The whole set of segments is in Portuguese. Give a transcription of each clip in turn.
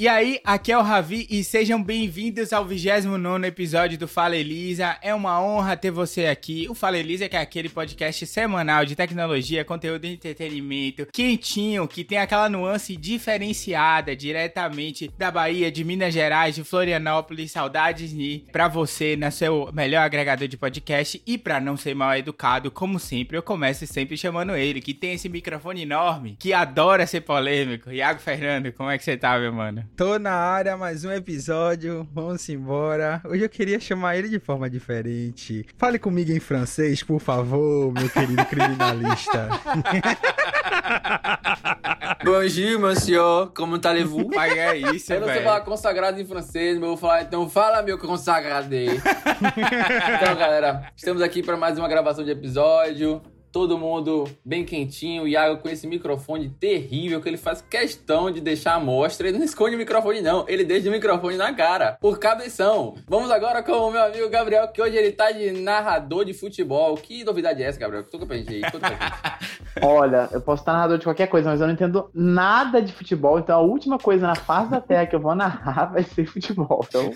E aí, aqui é o Ravi e sejam bem-vindos ao 29 episódio do Fala Elisa. É uma honra ter você aqui. O Fala Elisa que é aquele podcast semanal de tecnologia, conteúdo de entretenimento, quentinho, que tem aquela nuance diferenciada diretamente da Bahia, de Minas Gerais, de Florianópolis. Saudades de para você na seu melhor agregador de podcast e para não ser mal educado, como sempre, eu começo sempre chamando ele, que tem esse microfone enorme, que adora ser polêmico. Iago Fernando, como é que você tá, meu mano? Tô na área, mais um episódio, vamos embora. Hoje eu queria chamar ele de forma diferente. Fale comigo em francês, por favor, meu querido criminalista. Bonjour, monsieur, como allez-vous? Mas é isso, Eu não sei velho. falar consagrado em francês, mas eu vou falar, então fala, meu consagrado aí. então, galera, estamos aqui para mais uma gravação de episódio. Todo mundo bem quentinho, o Iago com esse microfone terrível que ele faz questão de deixar à mostra. Ele não esconde o microfone, não. Ele deixa o microfone na cara, por cabeção. Vamos agora com o meu amigo Gabriel, que hoje ele tá de narrador de futebol. Que novidade é essa, Gabriel? Conta pra gente aí. Conta pra gente. Olha, eu posso estar narrador de qualquer coisa, mas eu não entendo nada de futebol. Então a última coisa na face da terra que eu vou narrar vai ser futebol. Então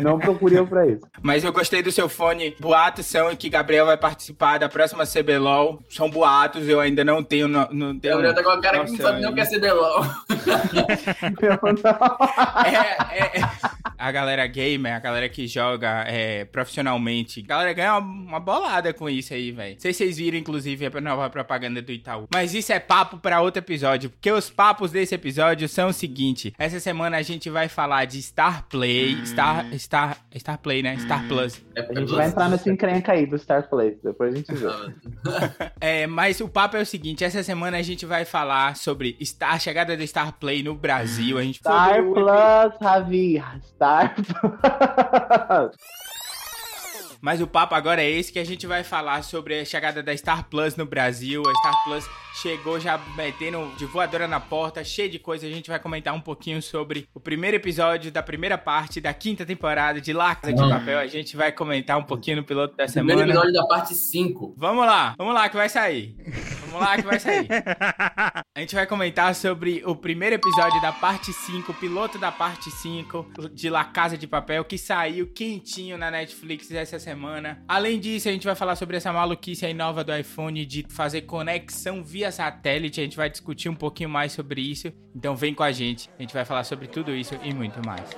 não procure eu pra isso. Mas eu gostei do seu fone. Boatos são que Gabriel vai participar da próxima CBLOL. São boatos, eu ainda não tenho. Não, não tenho Gabriel tá com a cara que não sabe nem o que é. CBLOL. É, é, é. A galera gamer, a galera que joga é, profissionalmente, a galera ganha uma, uma bolada com isso aí, velho. Não sei se vocês viram, inclusive, a nova propaganda do Itaú. Mas isso é papo pra outro episódio, porque os papos desse episódio são o seguinte: essa semana a gente vai falar de Star Play, Star, Star, Star Play, né? Star Plus. A gente vai entrar nessa encrenca aí do Star Play. Depois a gente vê. É, mas o papo é o seguinte: essa semana a gente vai falar sobre Star, a chegada do Star Play no Brasil. A gente Star Plus, Ravi. Star Plus. Mas o papo agora é esse que a gente vai falar sobre a chegada da Star Plus no Brasil. A Star Plus chegou já metendo de voadora na porta, cheio de coisa. A gente vai comentar um pouquinho sobre o primeiro episódio da primeira parte da quinta temporada de La Casa de Papel. A gente vai comentar um pouquinho no piloto da Primeiro semana. episódio da parte 5. Vamos lá, vamos lá que vai sair. Vamos lá que vai sair. A gente vai comentar sobre o primeiro episódio da parte 5, o piloto da parte 5 de La Casa de Papel, que saiu quentinho na Netflix essa semana. Além disso, a gente vai falar sobre essa maluquice aí nova do iPhone de fazer conexão via satélite. A gente vai discutir um pouquinho mais sobre isso. Então vem com a gente. A gente vai falar sobre tudo isso e muito mais.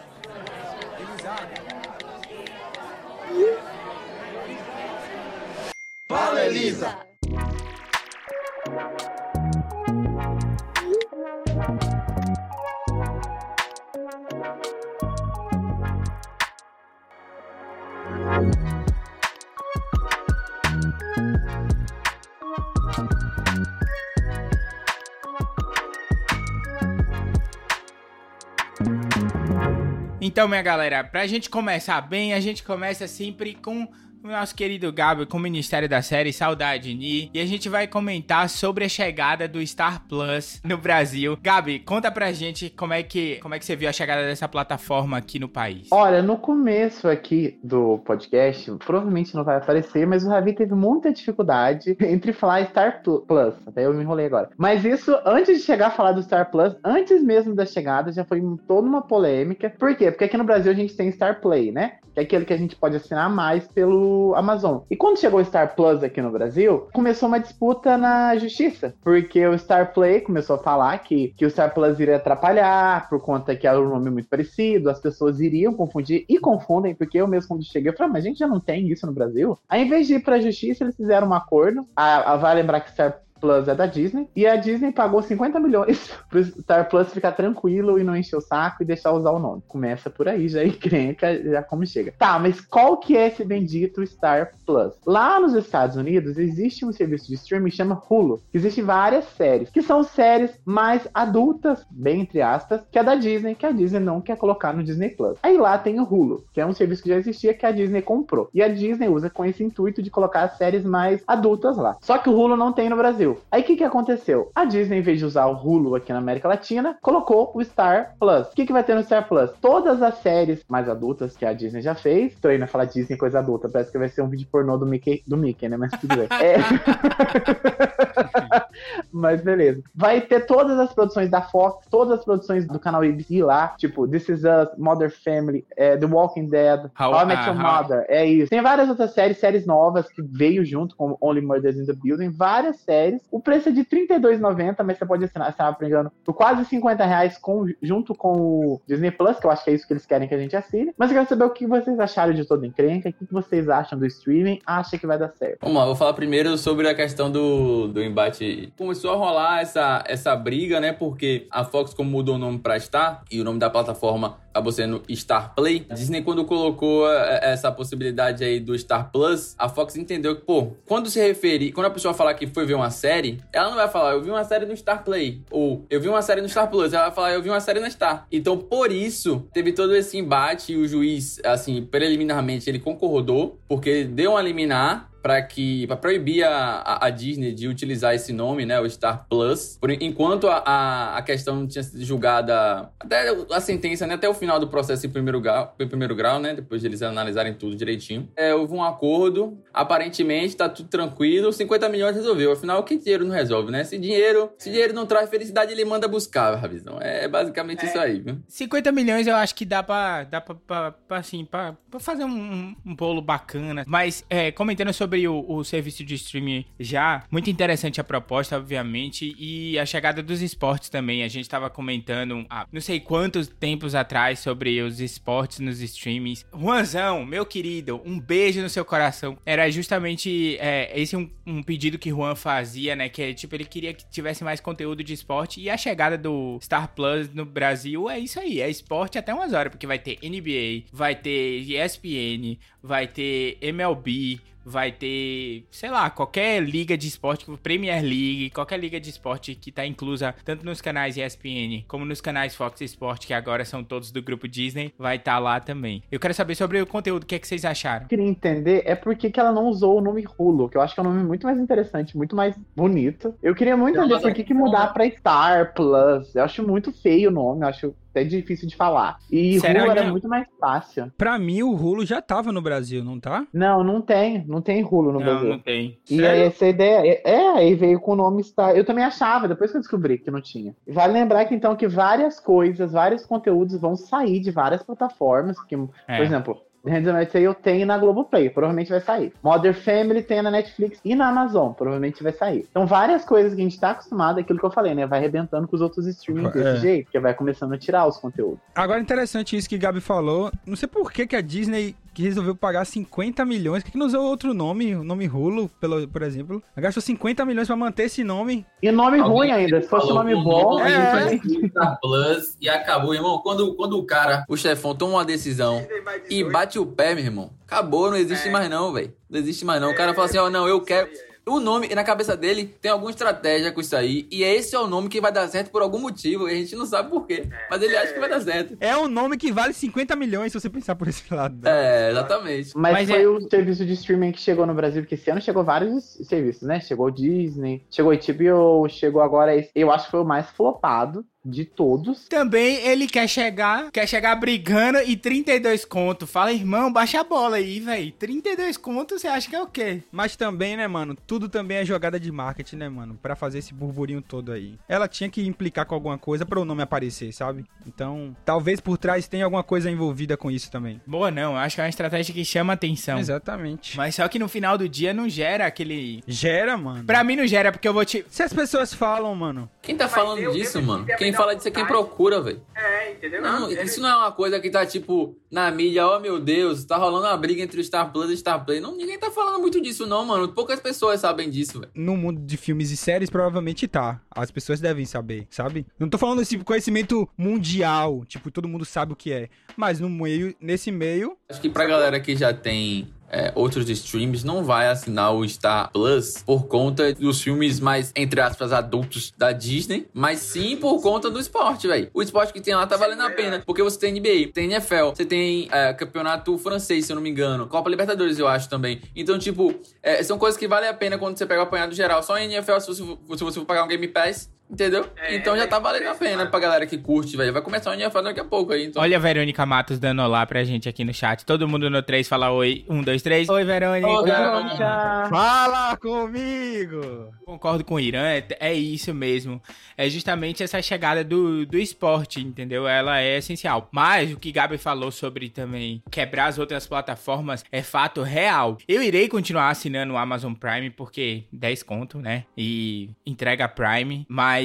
Então, minha galera, pra gente começar bem, a gente começa sempre com o nosso querido Gabi, com o Ministério da Série Saudade Ni. E a gente vai comentar sobre a chegada do Star Plus no Brasil. Gabi, conta pra gente como é que, como é que você viu a chegada dessa plataforma aqui no país. Olha, no começo aqui do podcast, provavelmente não vai aparecer, mas o Ravi teve muita dificuldade entre falar Star Pl- Plus. Até eu me enrolei agora. Mas isso, antes de chegar a falar do Star Plus, antes mesmo da chegada, já foi toda uma polêmica. Por quê? Porque aqui no Brasil a gente tem Star Play, né? Que é aquele que a gente pode assinar mais pelo Amazon. E quando chegou o Star Plus aqui no Brasil, começou uma disputa na justiça. Porque o Star Play começou a falar que, que o Star Plus iria atrapalhar, por conta que era um nome muito parecido, as pessoas iriam confundir e confundem, porque eu mesmo quando cheguei, eu falei, "Ah, mas a gente já não tem isso no Brasil? Aí, em vez de ir pra justiça, eles fizeram um acordo. A, a, vai lembrar que Star Plus é da Disney. E a Disney pagou 50 milhões pro Star Plus ficar tranquilo e não encher o saco e deixar usar o nome. Começa por aí, já encrenca, já como chega. Tá, mas qual que é esse bendito Star Plus? Lá nos Estados Unidos existe um serviço de streaming que chama Hulu. Que existe várias séries, que são séries mais adultas, bem entre aspas, que é da Disney, que a Disney não quer colocar no Disney Plus. Aí lá tem o Hulu, que é um serviço que já existia que a Disney comprou. E a Disney usa com esse intuito de colocar as séries mais adultas lá. Só que o Hulu não tem no Brasil. Brasil. Aí o que, que aconteceu? A Disney, em vez de usar o Hulu aqui na América Latina, colocou o Star Plus. O que, que vai ter no Star Plus? Todas as séries mais adultas que a Disney já fez. Tô indo falar Disney coisa adulta, parece que vai ser um vídeo pornô do Mickey, do Mickey né? Mas tudo bem. É... Mas beleza. Vai ter todas as produções da Fox, todas as produções do canal ABC lá, tipo This Is Us, Mother Family, é, The Walking Dead, How, How I Met Your uh, Mother, é isso. Tem várias outras séries, séries novas que veio junto com Only Murders in the Building, várias séries. O preço é de R$32,90, mas você pode assinar, se não me engano, por quase 50 reais com, junto com o Disney Plus, que eu acho que é isso que eles querem que a gente assine. Mas eu quero saber o que vocês acharam de toda encrenca, o que vocês acham do streaming, acha que vai dar certo. Vamos lá, vou falar primeiro sobre a questão do, do embate. Começou a rolar essa, essa briga, né? Porque a Fox, como mudou o nome pra Star, e o nome da plataforma acabou sendo Star Play. A Disney, quando colocou é, é, essa possibilidade aí do Star Plus, a Fox entendeu que, pô, quando se referir, quando a pessoa falar que foi ver uma série, ela não vai falar, eu vi uma série no Star Play, ou eu vi uma série no Star Plus, ela vai falar, eu vi uma série na Star. Então, por isso, teve todo esse embate e o juiz, assim, preliminarmente, ele concordou, porque deu uma liminar para que para proibir a, a, Disney de utilizar esse nome, né, o Star Plus, por enquanto a, a, a questão tinha sido julgada até a sentença, né, até o final do processo em primeiro grau, em primeiro grau, né, depois de eles analisarem tudo direitinho. É, houve um acordo, aparentemente tá tudo tranquilo, 50 milhões resolveu. Afinal, o que dinheiro não resolve, né? Se dinheiro, se dinheiro não traz felicidade, ele manda buscar, Ravizão. É basicamente é, isso aí, viu? 50 milhões eu acho que dá para dá para assim, para fazer um, um bolo bacana, mas é, comentando sobre sobre o, o, serviço de streaming já. Muito interessante a proposta, obviamente, e a chegada dos esportes também. A gente tava comentando há não sei quantos tempos atrás sobre os esportes nos streamings. Juanzão, meu querido, um beijo no seu coração. Era justamente é, esse um, um, pedido que Juan fazia, né? Que é tipo, ele queria que tivesse mais conteúdo de esporte. E a chegada do Star Plus no Brasil é isso aí, é esporte até umas horas, porque vai ter NBA, vai ter ESPN, vai ter MLB, vai ter, sei lá, qualquer liga de esporte, Premier League, qualquer liga de esporte que tá inclusa tanto nos canais ESPN como nos canais Fox Sport, que agora são todos do grupo Disney, vai estar tá lá também. Eu quero saber sobre o conteúdo, o que, é que vocês acharam? Eu queria entender é por que, que ela não usou o nome Hulu, que eu acho que é um nome muito mais interessante, muito mais bonito. Eu queria muito entender por que, que mudar pra Star Plus. Eu acho muito feio o nome, eu acho até difícil de falar. E Será Hulu era muito mais fácil. Pra mim, o Hulu já tava no Brasil, não tá? Não, não tem. Não tem Hulu no não, Brasil. Não, tem. E Sério? aí essa ideia. É, é, aí veio com o nome Star. Eu também achava, depois que eu descobri que não tinha. Vale lembrar que então que várias coisas, vários conteúdos vão sair de várias plataformas. Que, é. Por exemplo, Handmaid's Tale tem na Globoplay, provavelmente vai sair. Mother Family tem na Netflix e na Amazon, provavelmente vai sair. Então, várias coisas que a gente tá acostumado, aquilo que eu falei, né? Vai arrebentando com os outros streamings é. desse jeito, que vai começando a tirar os conteúdos. Agora, interessante isso que Gabi falou. Não sei por que, que a Disney que resolveu pagar 50 milhões. Por que, não usou outro nome, o nome Hulu, pelo, por exemplo? Gastou 50 milhões pra manter esse nome. E nome Alguém ruim ainda. Se fosse um nome bom, é. a gente Plus e acabou, irmão. Quando, quando o cara, o chefão, toma uma decisão e bate o pé, meu irmão, acabou, não existe é. mais não, velho. Não existe mais não. O cara fala assim, ó, oh, não, eu quero o nome, na cabeça dele, tem alguma estratégia com isso aí. E esse é o nome que vai dar certo por algum motivo. E a gente não sabe por quê. Mas ele acha que vai dar certo. É um nome que vale 50 milhões se você pensar por esse lado. Né? É, exatamente. Mas, Mas foi é... o serviço de streaming que chegou no Brasil, porque esse ano chegou vários serviços, né? Chegou Disney, chegou HBO, chegou agora esse. Eu acho que foi o mais flopado de todos. Também ele quer chegar, quer chegar brigando e 32 conto. Fala, irmão, baixa a bola aí, velho. 32 conto, você acha que é o quê? Mas também, né, mano, tudo também é jogada de marketing, né, mano, para fazer esse burburinho todo aí. Ela tinha que implicar com alguma coisa para o nome aparecer, sabe? Então, talvez por trás tenha alguma coisa envolvida com isso também. Boa, não, acho que é uma estratégia que chama atenção. Exatamente. Mas só que no final do dia não gera aquele Gera, mano. Pra mim não gera, porque eu vou te Se as pessoas falam, mano. Quem tá falando disso, mano? Quem fala disso é quem procura, velho. É, entendeu? Não, isso não é uma coisa que tá, tipo, na mídia, oh meu Deus, tá rolando uma briga entre o Star Plus e o Star Play. Não, ninguém tá falando muito disso, não, mano. Poucas pessoas sabem disso, velho. No mundo de filmes e séries, provavelmente tá. As pessoas devem saber, sabe? Não tô falando esse conhecimento mundial, tipo, todo mundo sabe o que é. Mas no meio, nesse meio. Acho que pra galera que já tem é, outros streams, não vai assinar o Star Plus por conta dos filmes mais, entre aspas, adultos da Disney, mas sim por conta do esporte, velho. O esporte que tem lá tá valendo a pena, porque você tem NBA, tem NFL, você tem é, campeonato francês, se eu não me engano, Copa Libertadores, eu acho também. Então, tipo, é, são coisas que valem a pena quando você pega o apanhado geral. Só em NFL, se você, se você for pagar um Game Pass, Entendeu? É, então já tá valendo a pena pra galera que curte, velho. Vai começar o NFL daqui a pouco aí. Então... Olha a Verônica Matos dando olá pra gente aqui no chat. Todo mundo no 3 fala oi. Um, dois, três. Oi, Verônica. Oi, Verônica. Fala comigo! Concordo com o Irã, é, é isso mesmo. É justamente essa chegada do, do esporte, entendeu? Ela é essencial. Mas o que Gabi falou sobre também quebrar as outras plataformas é fato real. Eu irei continuar assinando o Amazon Prime porque 10 conto, né? E entrega Prime. Mas,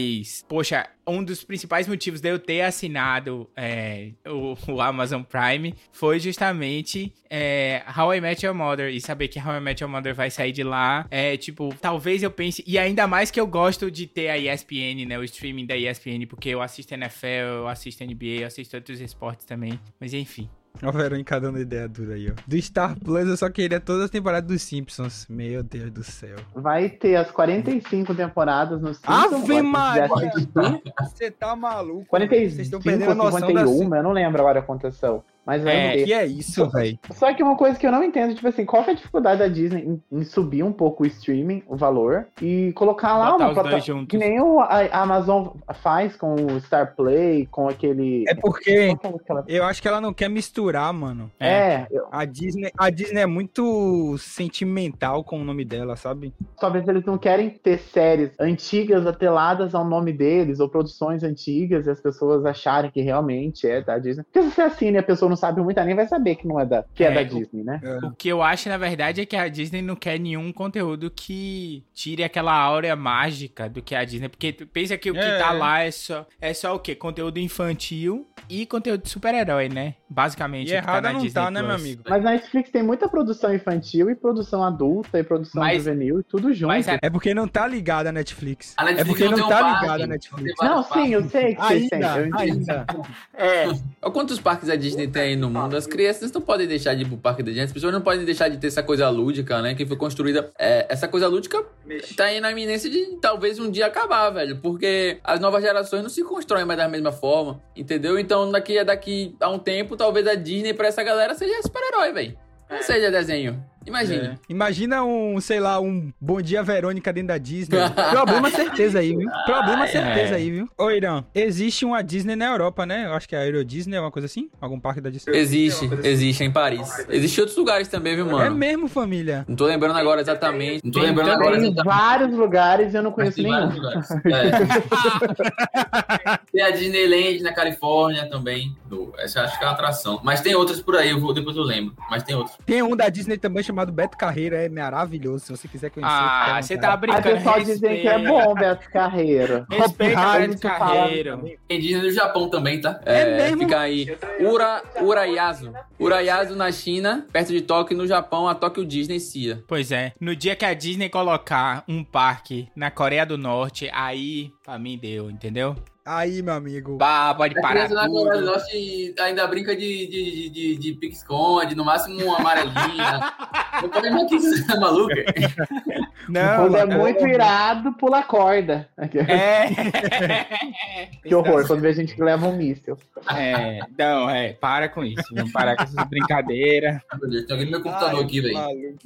poxa, um dos principais motivos de eu ter assinado é, o, o, Amazon Prime foi justamente é, How I Met Your Mother. E saber que How I Met Your Mother vai sair de lá. É tipo, talvez eu pense. E ainda mais que eu gosto de ter a ESPN, né? O streaming da ESPN, porque eu assisto NFL, eu assisto NBA, eu assisto outros esportes também. Mas enfim. Ó, o Verônica dando ideia dura aí, ó. Do Star Plus eu só queria todas as temporadas dos Simpsons. Meu Deus do céu. Vai ter as 45 temporadas no Simpsons. Ave Maria! Você tá maluco? 45, Vocês estão perdendo a noção 51, da... eu não lembro agora quantas são. Mas vai é, que é isso, velho. Só que uma coisa que eu não entendo, tipo assim, qual que é a dificuldade da Disney em, em subir um pouco o streaming, o valor, e colocar lá Botar uma plataforma que nem o, a, a, Amazon faz com o Star Play, com aquele... É porque eu acho que ela não quer misturar, mano. É. é eu... A, Disney, a Disney é muito sentimental com o nome dela, sabe? Talvez eles não querem ter séries antigas ateladas ao nome deles, ou produções antigas, e as pessoas acharem que realmente é da Disney. Porque se você assina e a pessoa não sabe muito, nem vai saber que não é da, que é, é da Disney, né? O, o que eu acho, na verdade, é que a Disney não quer nenhum conteúdo que tire aquela áurea mágica do que é a Disney. Porque pensa que o que é. tá lá é só, é só o quê? Conteúdo infantil e conteúdo de super-herói, né? Basicamente. E errado tá não Disney tá, Plus. né, meu amigo? Mas na Netflix tem muita produção infantil e produção adulta e produção mas, juvenil e tudo junto. Mas é... é porque não tá ligada a Netflix. A Netflix é porque não, não tá ligada a Netflix. Não, sim, eu sei que ainda, tem. Ainda. É. Quantos parques a Disney tem aí no mundo? As crianças não podem deixar de ir pro parque da Disney, as pessoas não podem deixar de ter essa coisa lúdica, né? Que foi construída. É, essa coisa lúdica tá aí na iminência de talvez um dia acabar, velho. Porque as novas gerações não se constroem mais da mesma forma, entendeu? Então daqui, daqui a um tempo, talvez a Disney pra essa galera seja super-herói, velho. Não é. seja desenho. Imagine. É. Imagina um, sei lá, um Bom Dia Verônica dentro da Disney. Problema certeza aí, viu? Problema certeza é. aí, viu? Ô, Irã, existe uma Disney na Europa, né? Eu acho que é a Euro Disney, uma coisa assim? Algum parque da Disney? Existe, existe em Paris. Existe outros lugares também, viu, mano? É mesmo, família? Não tô lembrando agora exatamente. Não tô lembrando tem agora exatamente. vários lugares e eu não conheço nenhum. É. tem a Disneyland na Califórnia também. Essa eu acho que é uma atração. Mas tem outras por aí, eu vou, depois eu lembro. Mas tem outros. Tem um da Disney também chamado Beto Carreiro, é maravilhoso. Se você quiser conhecer. Ah, você tá brincando. As pessoas dizem que é bom, Beto Carreiro. Respeita Beto Carreiro. Tem Disney no Japão também, tá? É, é mesmo? Fica aí. Ura, Urayasu. Urayasu na China, perto de Tóquio, no Japão, a Tóquio Disney Cia. Pois é. No dia que a Disney colocar um parque na Coreia do Norte, aí pra mim deu, entendeu? Aí, meu amigo. Bah, pode a parar. Na Coreia do Norte ainda brinca de, de, de, de, de esconde no máximo uma amarelinha. Não pode mais que isso, tá maluca? Não, quando é muito irado, pula corda. É. que horror, quando a gente leva um míssil. É, não, é, para com isso. Vamos parar com essas brincadeiras. Tem alguém no meu computador Ai, aqui, velho.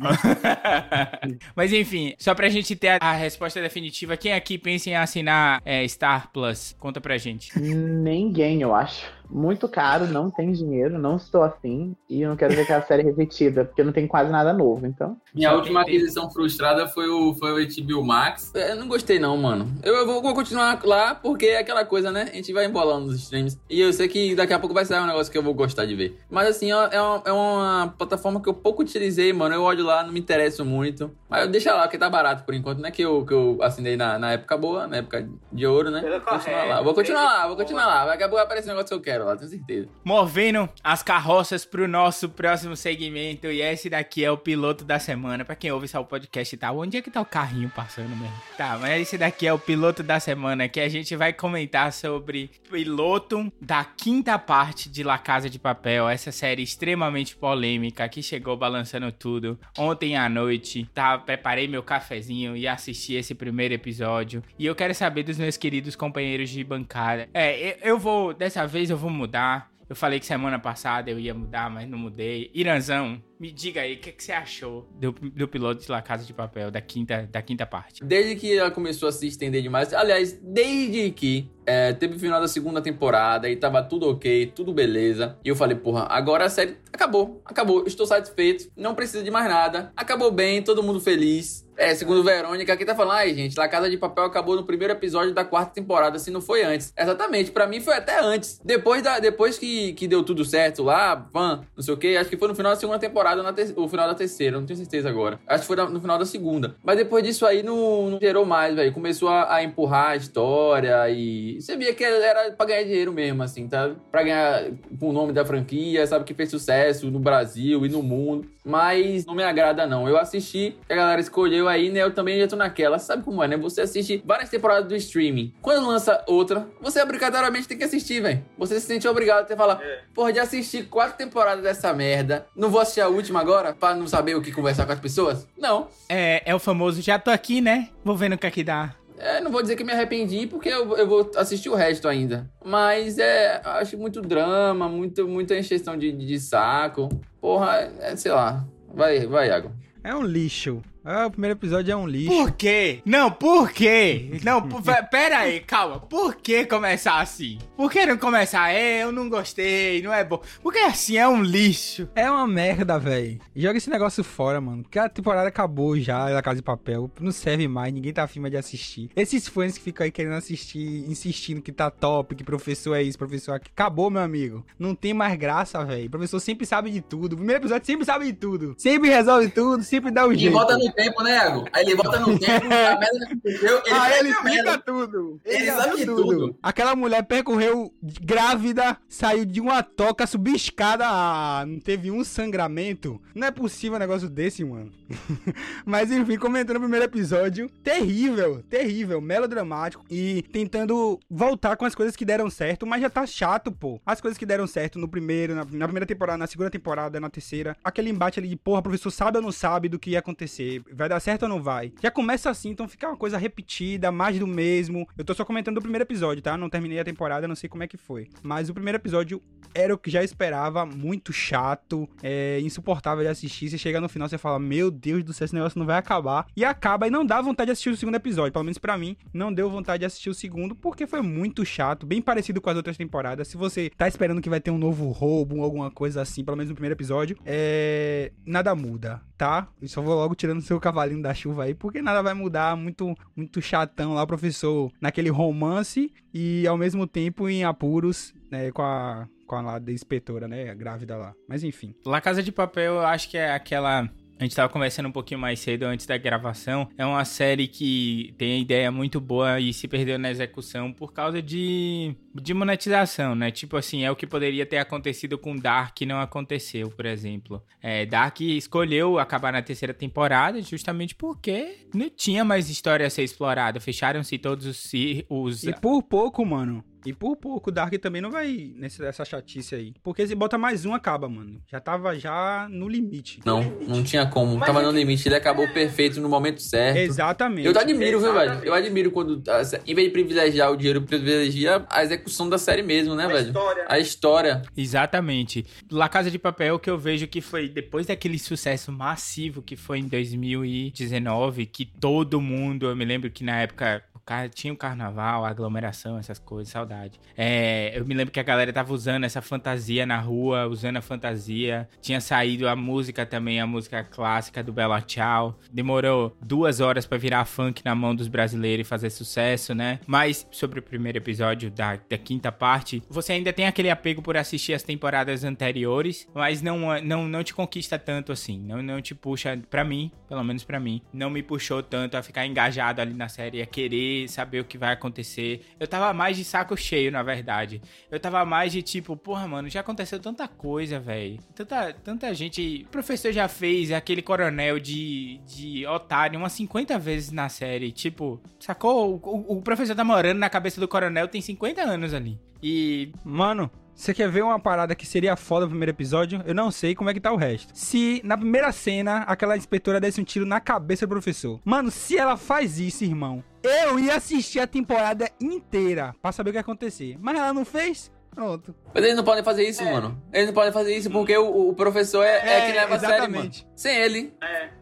Mas enfim, só pra gente ter a, a, resposta definitiva, quem aqui pensa em assinar é, Star Plus? Conta pra gente. Ninguém, eu acho muito caro, não tem dinheiro, não estou afim e eu não quero ver aquela série repetida, porque não tem quase nada novo, então. Minha última aquisição frustrada foi o, foi o HBO Max. Eu não gostei não, mano. Eu, eu vou, vou, continuar lá porque é aquela coisa, né? A gente vai embolando nos streams. E eu sei que daqui a pouco vai sair um negócio que eu vou gostar de ver. Mas assim, é uma, é uma plataforma que eu pouco utilizei, mano. Eu olho lá, não me interesso muito. Mas eu deixo lá, porque tá barato por enquanto, né? Que eu, que eu assinei na, na época boa, na época de ouro, né? Vou continuar lá. Vou continuar lá, vou continuar lá. Daqui a pouco vai aparecer um negócio que eu quero. Quero lá, tenho certeza. Movendo as carroças pro nosso próximo segmento. E esse daqui é o piloto da semana. Pra quem ouve só o podcast e tal, onde é que tá o carrinho passando mesmo? Tá, mas esse daqui é o piloto da semana que a gente vai comentar sobre piloto da quinta parte de La Casa de Papel. Essa série extremamente polêmica que chegou balançando tudo. Ontem à noite, tá, preparei meu cafezinho e assisti esse primeiro episódio. E eu quero saber dos meus queridos companheiros de bancada. É, eu, eu vou, dessa vez eu vou mudar. Eu falei que semana passada eu ia mudar, mas não mudei. Iranzão, me diga aí, o que, que você achou do, do piloto de La Casa de Papel, da quinta, da quinta parte? Desde que ela começou a se estender demais, aliás, desde que é, teve o final da segunda temporada e tava tudo ok, tudo beleza, e eu falei, porra, agora a série acabou, acabou, estou satisfeito, não precisa de mais nada, acabou bem, todo mundo feliz. É, segundo Verônica, aqui tá falando, ai, gente, La Casa de Papel acabou no primeiro episódio da quarta temporada, se não foi antes. Exatamente, para mim foi até antes. Depois, da, depois que, que deu tudo certo lá, fã, não sei o que, acho que foi no final da segunda temporada, na te... o final da terceira, não tenho certeza agora. Acho que foi no final da segunda. Mas depois disso aí não, não gerou mais, velho. Começou a, a, empurrar a história e você via que era pra ganhar dinheiro mesmo, assim, tá? Pra ganhar com o nome da franquia, sabe que fez sucesso no Brasil e no mundo. Mas não me agrada, não. Eu assisti, a galera escolheu aí, né? Eu também já tô naquela. Sabe como é, né? Você assiste várias temporadas do streaming. Quando lança outra, você obrigatoriamente tem que assistir, velho. Você se sente obrigado a falar, é. porra, de assistir quatro temporadas dessa merda. Não vou assistir a última agora pra não saber o que conversar com as pessoas? Não. É, é o famoso, já tô aqui, né? Vou vendo o que é que dá. É, não vou dizer que me arrependi, porque eu, eu vou assistir o resto ainda. Mas é, acho muito drama, muito, muita encheção de, de, de saco. Porra, é, sei lá. Vai, vai, Iago. É um lixo. Ah, o primeiro episódio é um lixo. Por quê? Não, por quê? Não, por, pera aí, calma. Por que começar assim? Por que não começar? É, eu não gostei, não é bom. Porque assim é um lixo. É uma merda, velho. Joga esse negócio fora, mano. Porque a temporada acabou já, da Casa de Papel. Não serve mais, ninguém tá afim de assistir. Esses fãs que ficam aí querendo assistir, insistindo que tá top, que professor é isso, professor é aqui. Acabou, meu amigo. Não tem mais graça, velho. O professor sempre sabe de tudo. O primeiro episódio sempre sabe de tudo. Sempre resolve tudo, sempre dá um jeito. E volta no tempo, né, Ego? Aí ele volta no tempo, a merda aconteceu, ele, ah, ele explica tudo. Ele, ele sabe tudo. tudo. Aquela mulher percorreu grávida, saiu de uma toca, subiu escada, ah, não teve um sangramento. Não é possível um negócio desse, mano. Mas enfim, comentando o primeiro episódio, terrível, terrível, melodramático e tentando voltar com as coisas que deram certo, mas já tá chato, pô. As coisas que deram certo no primeiro, na, na primeira temporada, na segunda temporada, na terceira, aquele embate ali de porra, professor sabe ou não sabe do que ia acontecer, vai dar certo ou não vai. Já começa assim, então fica uma coisa repetida, mais do mesmo. Eu tô só comentando o primeiro episódio, tá? Não terminei a temporada, não sei como é que foi. Mas o primeiro episódio era o que já esperava, muito chato, é insuportável de assistir. Você chega no final, você fala, meu Deus do céu, esse negócio não vai acabar. E acaba e não dá vontade de assistir o segundo episódio. Pelo menos para mim, não deu vontade de assistir o segundo, porque foi muito chato, bem parecido com as outras temporadas. Se você tá esperando que vai ter um novo roubo, alguma coisa assim, pelo menos no primeiro episódio, é... nada muda, tá? Eu só vou logo tirando seu cavalinho da chuva aí, porque nada vai mudar. Muito, muito chatão lá, professor, naquele romance e ao mesmo tempo em apuros, né, com a com a lá da inspetora, né, grávida lá. Mas enfim. La Casa de Papel, eu acho que é aquela a gente estava conversando um pouquinho mais cedo antes da gravação. É uma série que tem a ideia muito boa e se perdeu na execução por causa de, de monetização, né? Tipo assim, é o que poderia ter acontecido com Dark e não aconteceu, por exemplo. É, Dark escolheu acabar na terceira temporada justamente porque não tinha mais história a ser explorada. Fecharam-se todos os, os. E por pouco, mano. E por pouco, o Dark também não vai nessa chatice aí. Porque se bota mais um, acaba, mano. Já tava já no limite. Não, não tinha como. Mas tava é no limite. Ele acabou perfeito no momento certo. Exatamente. Eu admiro, viu, velho? Eu admiro quando, em vez de privilegiar o dinheiro, privilegia a execução da série mesmo, né, a velho? História. A história. Exatamente. La Casa de Papel, que eu vejo que foi depois daquele sucesso massivo que foi em 2019, que todo mundo, eu me lembro que na época tinha o carnaval, a aglomeração, essas coisas, saudade. É, eu me lembro que a galera tava usando essa fantasia na rua, usando a fantasia. Tinha saído a música também, a música clássica do Bela Tchau. Demorou duas horas para virar funk na mão dos brasileiros e fazer sucesso, né? Mas sobre o primeiro episódio da, da quinta parte, você ainda tem aquele apego por assistir as temporadas anteriores, mas não, não, não te conquista tanto assim. Não, não te puxa, para mim, pelo menos para mim, não me puxou tanto a ficar engajado ali na série, a querer saber o que vai acontecer. Eu tava mais de saco cheio, na verdade. Eu tava mais de tipo, porra, mano, já aconteceu tanta coisa, velho. Tanta, tanta gente. O professor já fez aquele coronel de, de otário umas 50 vezes na série. Tipo, sacou? O, o, o professor tá morando na cabeça do coronel tem 50 anos ali. E. Mano, você quer ver uma parada que seria foda no primeiro episódio? Eu não sei como é que tá o resto. Se na primeira cena aquela inspetora desse um tiro na cabeça do professor. Mano, se ela faz isso, irmão, eu ia assistir a temporada inteira pra saber o que ia acontecer. Mas ela não fez? Pronto. Mas eles não podem fazer isso, mano. Eles não podem fazer isso porque o, o professor é, é, É, que leva a série, mano. exatamente. Sem ele,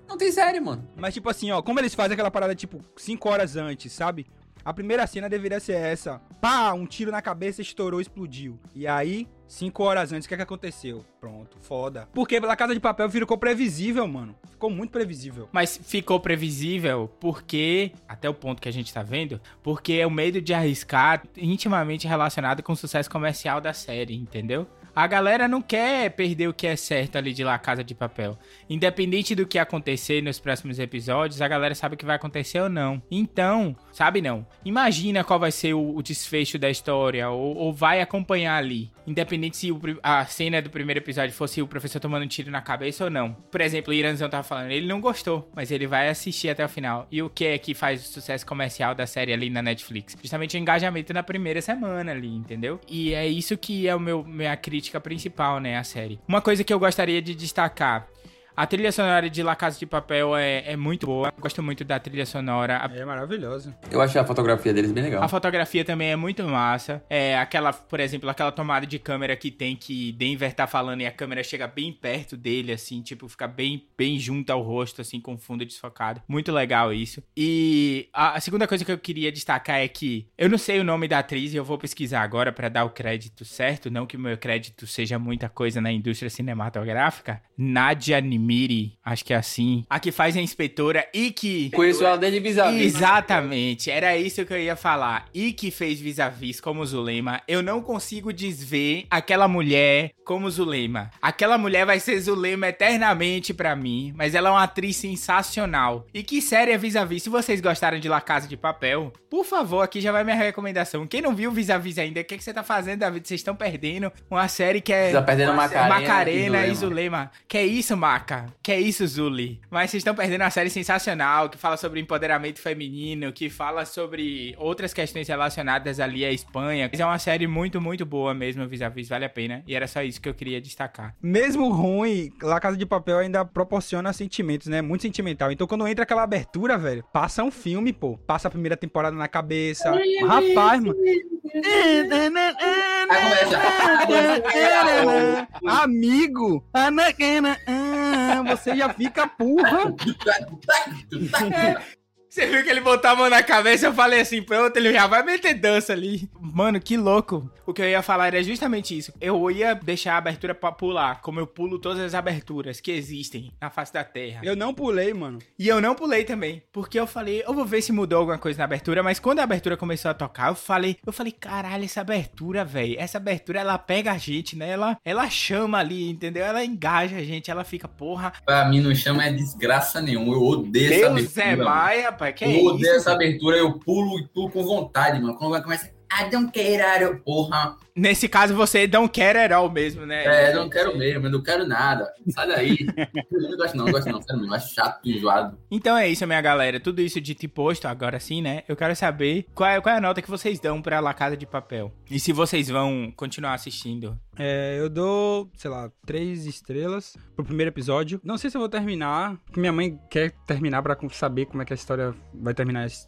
não tem série, mano. Mas tipo assim, ó, como eles fazem aquela parada tipo 5 horas antes, sabe? A primeira cena deveria ser essa. Pá, um tiro na cabeça, estourou, explodiu. E aí, 5 horas antes, o que é que aconteceu? Pronto, foda. Porque pela Casa de Papel ficou previsível, mano. Ficou muito previsível. Mas ficou previsível porque, até o ponto que a gente tá vendo, porque é o medo de arriscar intimamente relacionado com o sucesso comercial da série, entendeu? A galera não quer perder o que é certo ali de La Casa de Papel. Independente do que acontecer nos próximos episódios, a galera sabe o que vai acontecer ou não. Então, sabe não. Imagina qual vai ser o, o desfecho da história, ou, ou vai acompanhar ali. Independente se o a cena do primeiro episódio fosse o professor tomando um tiro na cabeça ou não. Por exemplo, o Iranzão tava falando, ele não gostou, mas ele vai assistir até o final. E o que é que faz o sucesso comercial da série ali na Netflix? Justamente o engajamento na primeira semana ali, entendeu? E é isso que é o meu minha crítica principal, né, a série. Uma coisa que eu gostaria de destacar a trilha sonora de La Casa de Papel é, é muito boa. Eu Gosto muito da trilha sonora. A, É maravilhoso. Eu achei a fotografia deles bem legal. a fotografia também é muito massa. É aquela, por exemplo, aquela tomada de câmera que tem que Denver tá falando e a câmera chega bem perto dele, assim, tipo, fica bem, bem junto ao rosto, assim, com o fundo desfocado. Muito legal isso. E a, a segunda coisa que eu queria destacar é que eu não sei o nome da atriz e eu vou pesquisar agora pra dar o crédito certo. Não que o meu crédito seja muita coisa na indústria cinematográfica. Nadia Nimiri, acho que é assim. A que faz a inspetora e que. Conheço ela desde vis-a-vis. Exatamente, era isso que eu ia falar. E que fez vis-a-vis como Zulema, eu não consigo desver aquela mulher como Zulema. Aquela mulher vai ser Zulema eternamente pra mim, mas ela é uma atriz sensacional. E que série é vis-a-vis? Se vocês gostaram de La Casa de Papel, por favor, aqui já vai minha recomendação. Quem não viu vis-a-vis ainda, o que, que você tá fazendo, David? Vocês estão perdendo uma série que é tá perdendo Macarena, Macarena e e Zulema. Que é isso, Maca? Que é isso, Zuli? Mas vocês estão perdendo uma série sensacional, que fala sobre empoderamento feminino, que fala sobre outras questões relacionadas ali à Espanha. Mas é uma série muito, muito boa mesmo, vis-a-vis, vale a pena. E era só isso que eu queria destacar. Mesmo ruim, La Casa de Papel ainda proporciona sentimentos, né? Muito sentimental. Então quando entra aquela abertura, velho, passa um filme, pô. Passa a primeira temporada na cabeça. Rapaz, mano. Amigo, Anaquena, ah, você já fica porra. Você viu que ele botou a mão na cabeça eu falei assim, pronto, ele já vai meter dança ali. Mano, que louco. O que eu ia falar era justamente isso. Eu ia deixar a abertura pra pular, como eu pulo todas as aberturas que existem na face da Terra. Eu não pulei, mano. E eu não pulei também, porque eu falei, eu vou ver se mudou alguma coisa na abertura, mas quando a abertura começou a tocar, eu falei, eu falei, caralho, essa abertura, velho, essa abertura ela pega a gente, né? Ela, ela chama ali, entendeu? Ela engaja a gente, ela fica, porra, Pra mim não chama é desgraça nenhuma. Eu odeio essa Deus abertura. é mano. mais, rapaz, que é eu odeio isso? essa abertura, eu pulo e pulo com vontade, mano. Quando vai começar, I don't care, eu, porra. Nesse caso, você não quer all mesmo, né? É, não quero mesmo, eu não quero nada. Sai daí. eu não gosto não, não gosto não, sério mesmo. Acho chato, enjoado. Então é isso, minha galera. Tudo isso dito e posto, agora sim, né? Eu quero saber qual é, qual é a nota que vocês dão pra La Casa de Papel. E se vocês vão continuar assistindo. É, eu dou, sei lá, três estrelas pro primeiro episódio. Não sei se eu vou terminar, porque minha mãe quer terminar pra saber como é que a história vai terminar essa,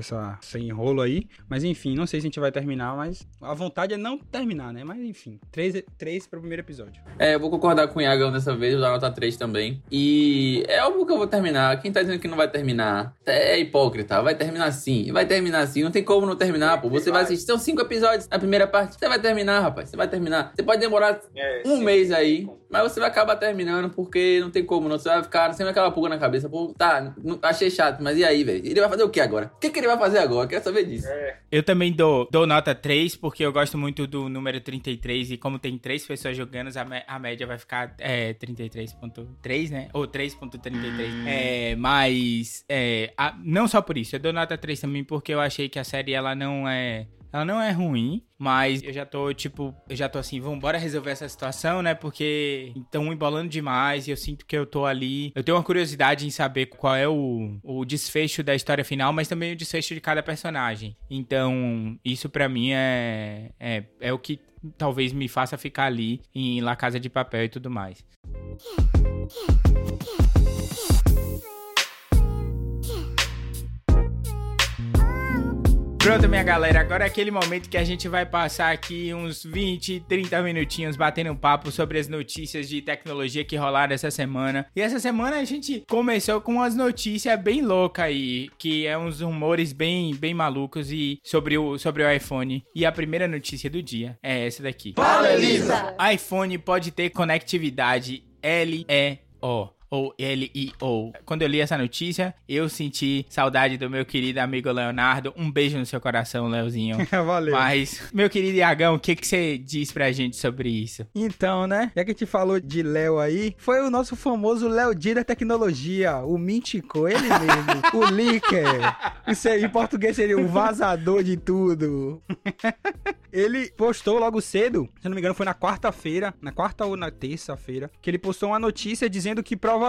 essa- esse enrolo aí. Mas enfim, não sei se a gente vai terminar, mas a vontade é não terminar, né? Mas enfim, três, três pro primeiro episódio. É, eu vou concordar com o Iagão dessa vez, vou dar nota 3 também. E é óbvio que eu vou terminar. Quem tá dizendo que não vai terminar é hipócrita. Vai terminar sim. Vai terminar sim. Não tem como não terminar, pô. Você vai assistir. São cinco episódios na primeira parte. Você vai terminar, rapaz. Você vai terminar. Você pode demorar um mês aí. Mas você vai acabar terminando porque não tem como, não. Você vai ficar sempre aquela pulga na cabeça. Pô, tá, não- achei chato, mas e aí, velho? Ele vai fazer o que agora? O que, que ele vai fazer agora? Quero saber disso. Eu também dou, dou nota 3, porque eu gosto muito do número 33, e como tem três pessoas jogando, a, a média vai ficar é, 33.3, né? Ou 3.33. É, mas, é, a- não só por isso, eu dou nota 3 também porque eu achei que a série, ela não é... Ela não é ruim, mas eu já tô, tipo, eu já tô assim, vambora resolver essa situação, né? Porque estão embolando demais e eu sinto que eu tô ali. Eu tenho uma curiosidade em saber qual é o, o desfecho da história final, mas também o desfecho de cada personagem. Então, isso pra mim é, é, é o que talvez me faça ficar ali em La Casa de Papel e tudo mais. Pronto, minha galera, agora é aquele momento que a gente vai passar aqui uns 20, 30 minutinhos batendo um papo sobre as notícias de tecnologia que rolaram essa semana. E essa semana a gente começou com umas notícias bem loucas aí, que é uns rumores bem, bem malucos e sobre o, sobre o iPhone. E a primeira notícia do dia é essa daqui. Fala, Elisa! iPhone pode ter conectividade LEO. Ou L-I-O. Quando eu li essa notícia, eu senti saudade do meu querido amigo Leonardo. Um beijo no seu coração, Leozinho. Valeu. Mas, meu querido Iagão, o que, que você diz pra gente sobre isso? Então, né? Já que a gente falou de Léo aí, foi o nosso famoso Léo Dia da tecnologia, o Mintico, ele mesmo, o Licker. Isso aí, em português seria o vazador de tudo. ele postou logo cedo, se não me engano, foi na quarta-feira, na quarta ou na terça-feira, que ele postou uma notícia dizendo que provavelmente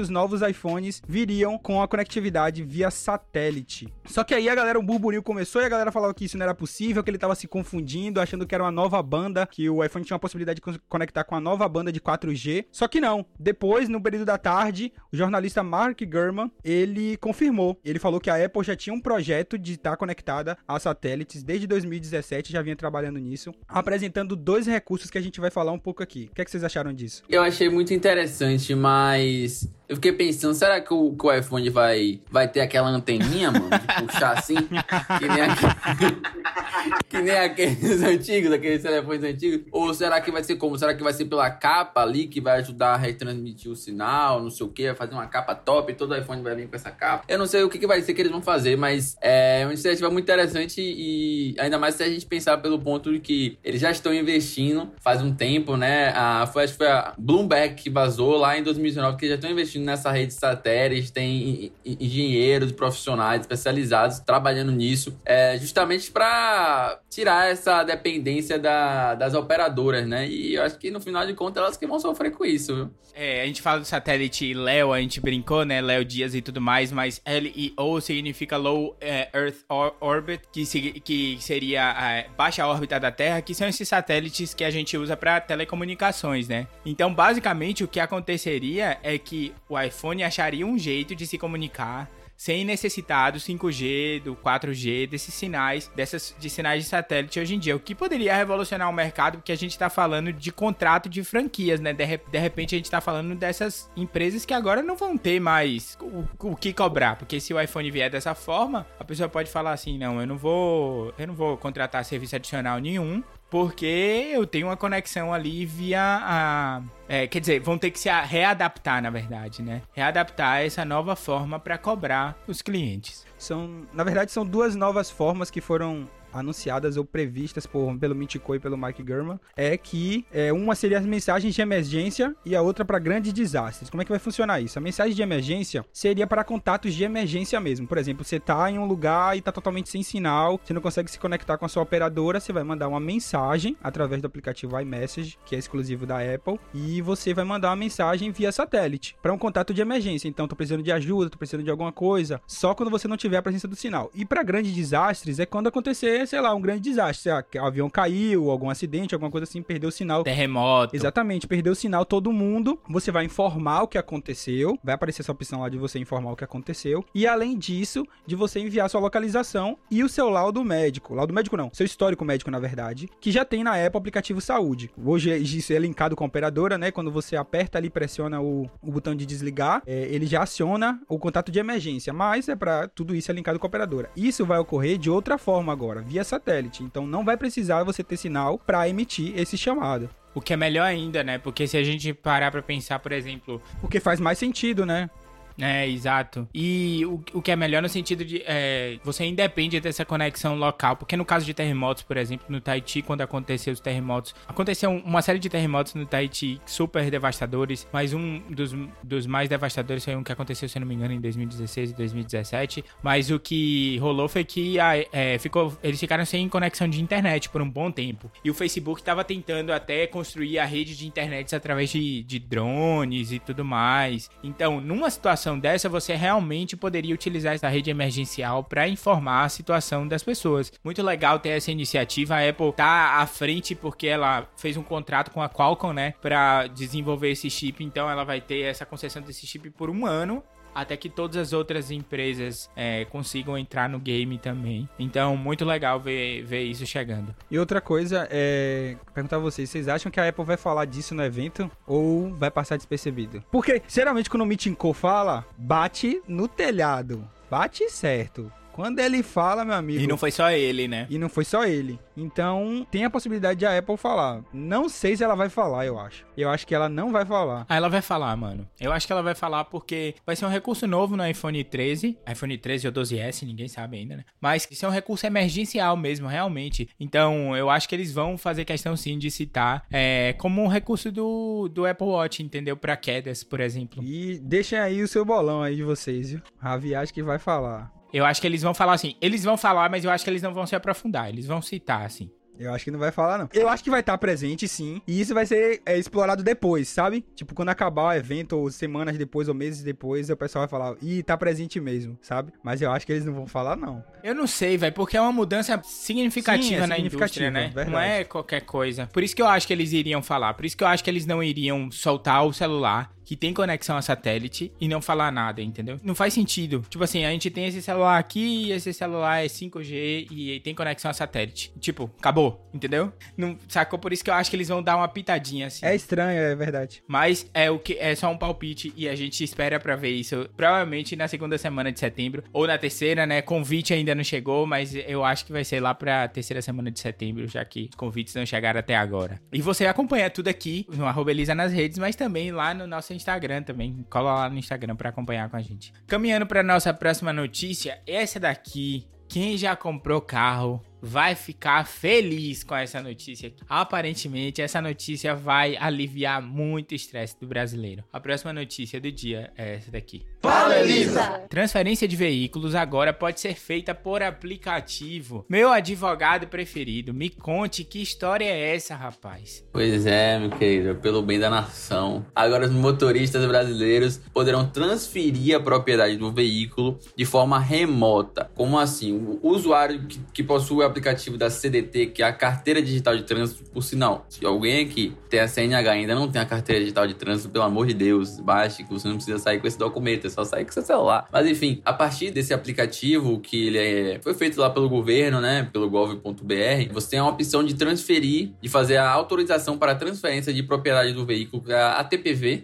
os novos iPhones viriam com a conectividade via satélite. Só que aí a galera, um burburinho começou e a galera falava que isso não era possível, que ele tava se confundindo, achando que era uma nova banda, que o iPhone tinha uma possibilidade de con- conectar com a nova banda de 4G. Só que não. Depois, no período da tarde, o jornalista Mark Gurman, ele confirmou. Ele falou que a Apple já tinha um projeto de estar conectada a satélites desde 2017, já vinha trabalhando nisso, apresentando dois recursos que a gente vai falar um pouco aqui. O que, é que vocês acharam disso? Eu achei muito interessante, mas is eu fiquei pensando, será que o, que o iPhone vai, vai ter aquela anteninha, mano? De puxar assim? Que nem, aquele- que nem aqueles antigos, aqueles telefones antigos? Ou será que vai ser como? Será que vai ser pela capa ali que vai ajudar a retransmitir o sinal, não sei o que, vai fazer uma capa top todo iPhone vai vir com essa capa? Eu não sei o que, que vai ser que eles vão fazer, mas é uma iniciativa muito interessante e ainda mais se a gente pensar pelo ponto de que eles já estão investindo faz um tempo, né? A, foi, acho que foi a Bloomberg que vazou lá em 2019 que já estão investindo nessa rede de satélites, tem en- en- engenheiros, profissionais especializados trabalhando nisso, é, justamente para tirar essa dependência da- das operadoras, né? E eu acho que no final de contas elas que vão sofrer com isso, viu? É, a gente fala do satélite Leo, a gente brincou, né? Léo Dias e tudo mais, mas LEO significa Low é, Earth Or- Orbit, que, que seria a baixa órbita da Terra, que são esses satélites que a gente usa para telecomunicações, né? Então, basicamente, o que aconteceria é que o iPhone acharia um jeito de se comunicar sem necessitar do 5G, do 4G, desses sinais, dessas de sinais de satélite hoje em dia, o que poderia revolucionar o mercado, porque a gente tá falando de contrato de franquias, né? De, de repente a gente tá falando dessas empresas que agora não vão ter mais o, o que cobrar, porque se o iPhone vier dessa forma, a pessoa pode falar assim, não, eu não vou, eu não vou contratar serviço adicional nenhum, porque eu tenho uma conexão ali via a. é, quer dizer, vão ter que se readaptar, na verdade, né? Readaptar essa nova forma para cobrar os clientes. São, na verdade, são duas novas formas que foram anunciadas ou previstas por, pelo Mintico e pelo Mike Gurman, é que é, uma seria as mensagens de emergência e a outra para grandes desastres. Como é que vai funcionar isso? A mensagem de emergência seria para contatos de emergência mesmo. Por exemplo, você tá em um lugar e tá totalmente sem sinal, você não consegue se conectar com a sua operadora, você vai mandar uma mensagem através do aplicativo iMessage, que é exclusivo da Apple, e você vai mandar uma mensagem via satélite para um contato de emergência. Então, tô precisando de ajuda, tô precisando de alguma coisa, só quando você não tiver a presença do sinal. E para grandes desastres é quando acontecer, sei lá, um grande desastre, sei lá, avião caiu, algum acidente, alguma coisa assim, perdeu o sinal. Terremoto. Exatamente, perdeu o sinal todo mundo. Você vai informar o que aconteceu. Vai aparecer essa opção lá de você informar o que aconteceu. E além disso, de você enviar sua localização e o seu laudo médico. Laudo médico não, seu histórico médico, na verdade, que já tem na Apple o aplicativo Saúde. Hoje isso é linkado com a operadora, né? Quando você aperta ali, pressiona o, o botão de desligar, é, ele já aciona o contato de emergência. Mas é para tudo isso é linkado com a operadora. Isso vai ocorrer de outra forma agora, via satélite. Então não vai precisar você ter sinal para emitir esse chamado. O que é melhor ainda, né? Porque se a gente parar pra pensar, por exemplo, Porque faz mais sentido, né? É, exato. E o, o que é melhor no sentido de. É, você independe dessa conexão local. Porque no caso de terremotos, por exemplo, no Tahiti, quando aconteceu os terremotos. Aconteceu uma série de terremotos no Tahiti super devastadores. Mas um dos, dos mais devastadores foi um que aconteceu, se não me engano, em 2016 e 2017. Mas o que rolou foi que a, é, ficou, eles ficaram sem conexão de internet por um bom tempo. E o Facebook estava tentando até construir a rede de internet através de, de drones e tudo mais. Então, numa situação dessa, você realmente poderia utilizar essa rede emergencial para informar a situação das pessoas. Muito legal ter essa iniciativa. A Apple tá à frente porque ela fez um contrato com a Qualcomm, né, para desenvolver esse chip. Então, ela vai ter essa concessão desse chip por um ano até que todas as outras empresas é, consigam entrar no game também. Então, muito legal ver, ver isso chegando. E outra coisa é perguntar a vocês, vocês acham que a Apple vai falar disso no evento ou vai passar despercebido? Porque geralmente quando o Meeting Co fala, bate no telhado, bate certo. Quando ele fala, meu amigo. E não foi só ele, né? E não foi só ele. Então, tem a possibilidade de a Apple falar. Não sei se ela vai falar, eu acho. Eu acho que ela não vai falar. Ah, ela vai falar, mano. Eu acho que ela vai falar porque vai ser um recurso novo no iPhone 13. iPhone 13 ou 12S, ninguém sabe ainda, né? Mas isso é um recurso emergencial mesmo, realmente. Então, eu acho que eles vão fazer questão sim de citar é, como um recurso do, do Apple Watch, entendeu? Pra quedas, por exemplo. E deixem aí o seu bolão aí de vocês, viu? Ravi acho que vai falar. Eu acho que eles vão falar assim. Eles vão falar, mas eu acho que eles não vão se aprofundar. Eles vão citar, assim. Eu acho que não vai falar, não. Eu acho que vai estar presente, sim. E isso vai ser é, explorado depois, sabe? Tipo, quando acabar o evento, ou semanas depois, ou meses depois, o pessoal vai falar, ih, tá presente mesmo, sabe? Mas eu acho que eles não vão falar, não. Eu não sei, velho, porque é uma mudança significativa Sim, é na significativa, indústria, né? verdade. Não é qualquer coisa. Por isso que eu acho que eles iriam falar. Por isso que eu acho que eles não iriam soltar o celular que tem conexão a satélite e não falar nada, entendeu? Não faz sentido. Tipo assim, a gente tem esse celular aqui, esse celular é 5G e tem conexão a satélite. Tipo, acabou, entendeu? Não, sacou? Por isso que eu acho que eles vão dar uma pitadinha assim. É estranho, é verdade. Mas é o que é só um palpite e a gente espera pra ver isso provavelmente na segunda semana de setembro ou na terceira, né? Convite ainda não chegou, mas eu acho que vai ser lá pra terceira semana de setembro, já que os convites não chegaram até agora. E você acompanha tudo aqui no arroba Elisa nas redes, mas também lá no nosso Instagram também. Cola lá no Instagram pra acompanhar com a gente. Caminhando pra nossa próxima notícia, essa daqui, quem já comprou carro vai ficar feliz com essa notícia. Aparentemente, essa notícia vai aliviar muito o estresse do brasileiro. A próxima notícia do dia é essa daqui. Fala, Elisa! Transferência de veículos agora pode ser feita por aplicativo. Meu advogado preferido, me conte que história é essa, rapaz? Pois é, meu querido, pelo bem da nação. Agora os motoristas brasileiros poderão transferir a propriedade do veículo de forma remota. Como assim? O usuário que, que possui o aplicativo da CDT, que é a Carteira Digital de Trânsito, por sinal, se alguém aqui tem a CNH e ainda não tem a Carteira Digital de Trânsito, pelo amor de Deus, baixe, que você não precisa sair com esse documento, só sair com seu celular. Mas enfim, a partir desse aplicativo, que ele é, foi feito lá pelo governo, né, pelo gov.br, você tem a opção de transferir, de fazer a autorização para a transferência de propriedade do veículo, é a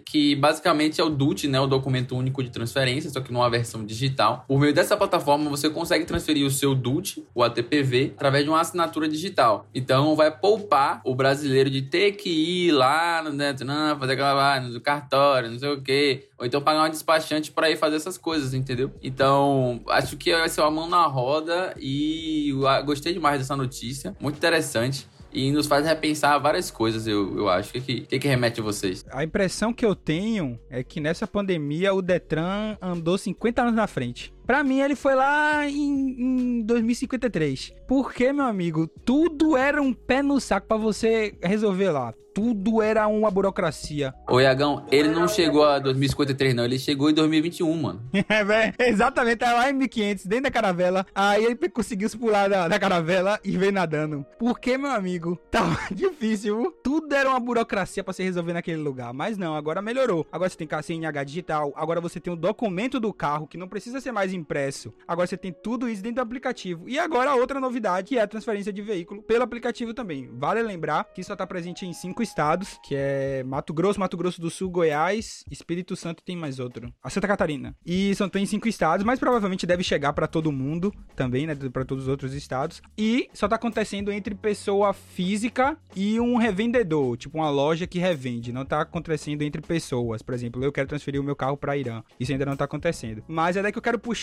que basicamente é o DUT, né, o documento único de transferência, só que numa versão digital. Por meio dessa plataforma, você consegue transferir o seu DUT, o ATPV, através de uma assinatura digital. Então, vai poupar o brasileiro de ter que ir lá Detran, fazer aquela no cartório, não sei o quê, ou então pagar um despachante para ir fazer essas coisas, entendeu? Então, acho que vai ser uma mão na roda e ah, gostei demais dessa notícia, muito interessante. E nos faz repensar várias coisas, eu, eu acho. O que, que, que, que remete a vocês? A impressão que eu tenho é que nessa pandemia o Detran andou 50 anos na frente. Pra mim, ele foi lá em, em 2053. Porque, meu amigo, tudo era um pé no saco pra você resolver lá. Tudo era uma burocracia. Ô, Iagão, ele não chegou a 2053, não. Ele chegou em 2021, mano. É, velho. Exatamente, tá lá em 1500, dentro da caravela. Aí ele conseguiu se pular da, da caravela e veio nadando. Porque, meu amigo, tava difícil. Tudo era uma burocracia pra se resolver naquele lugar. Mas não, agora melhorou. Agora você tem CNH digital. Agora você tem o documento do carro, que não precisa ser mais impresso. Agora você tem tudo isso dentro do aplicativo. E agora a outra novidade, que é a transferência de veículo pelo aplicativo também. Vale lembrar que só está presente em cinco estados, que é Mato Grosso, Mato Grosso do Sul, Goiás, Espírito Santo e tem mais outro. A Santa Catarina. E são tem cinco estados, mas provavelmente deve chegar para todo mundo também, né, para todos os outros estados. E só tá acontecendo entre pessoa física e um revendedor, tipo uma loja que revende. Não tá acontecendo entre pessoas. Por exemplo, eu quero transferir o meu carro para Irã. Isso ainda não tá acontecendo. Mas é daí que eu quero puxar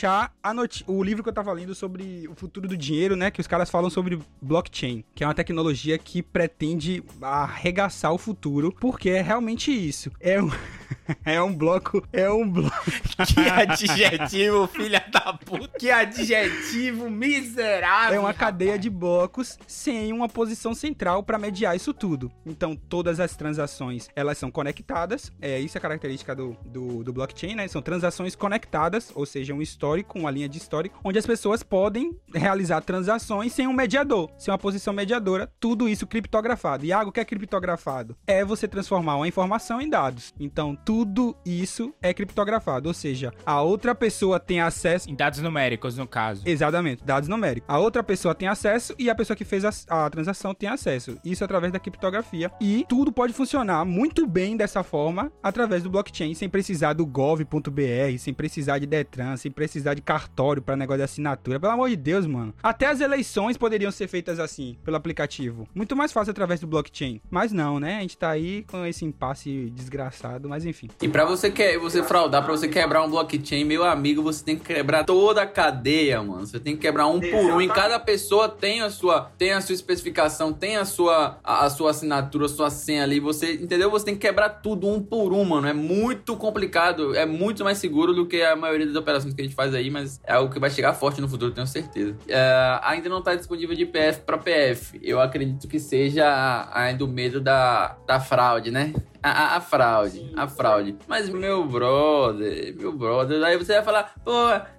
o livro que eu tava lendo sobre o futuro do dinheiro, né, que os caras falam sobre blockchain, que é uma tecnologia que pretende arregaçar o futuro, porque é realmente isso. É um É um bloco. É um bloco. que adjetivo, filha da puta. Que adjetivo miserável. É uma cadeia de blocos sem uma posição central para mediar isso tudo. Então, todas as transações elas são conectadas. É isso é a característica do, do, do blockchain, né? São transações conectadas, ou seja, um histórico, uma linha de histórico, onde as pessoas podem realizar transações sem um mediador, sem uma posição mediadora. Tudo isso criptografado. E algo que é criptografado é você transformar uma informação em dados. Então, tudo isso é criptografado, ou seja, a outra pessoa tem acesso em dados numéricos no caso. Exatamente, dados numéricos. A outra pessoa tem acesso e a pessoa que fez a, a transação tem acesso. Isso através da criptografia e tudo pode funcionar muito bem dessa forma através do blockchain, sem precisar do gov.br, sem precisar de Detran, sem precisar de cartório para negócio de assinatura. Pelo amor de Deus, mano. Até as eleições poderiam ser feitas assim, pelo aplicativo. Muito mais fácil através do blockchain. Mas não, né? A gente tá aí com esse impasse desgraçado, mas enfim. E para você que você fraudar, para você quebrar um blockchain, meu amigo, você tem que quebrar toda a cadeia, mano. Você tem que quebrar um por um. E cada pessoa tem a sua, tem a sua especificação, tem a sua, a, a sua assinatura, a sua senha ali. Você, entendeu? Você tem que quebrar tudo um por um, mano. É muito complicado, é muito mais seguro do que a maioria das operações que a gente faz aí, mas é algo que vai chegar forte no futuro, tenho certeza. É, ainda não tá disponível de PF para PF. Eu acredito que seja ainda o medo da, da fraude, né? A, a, a, fraude, a fraude. Mas, meu brother, meu brother, aí você vai falar, pô,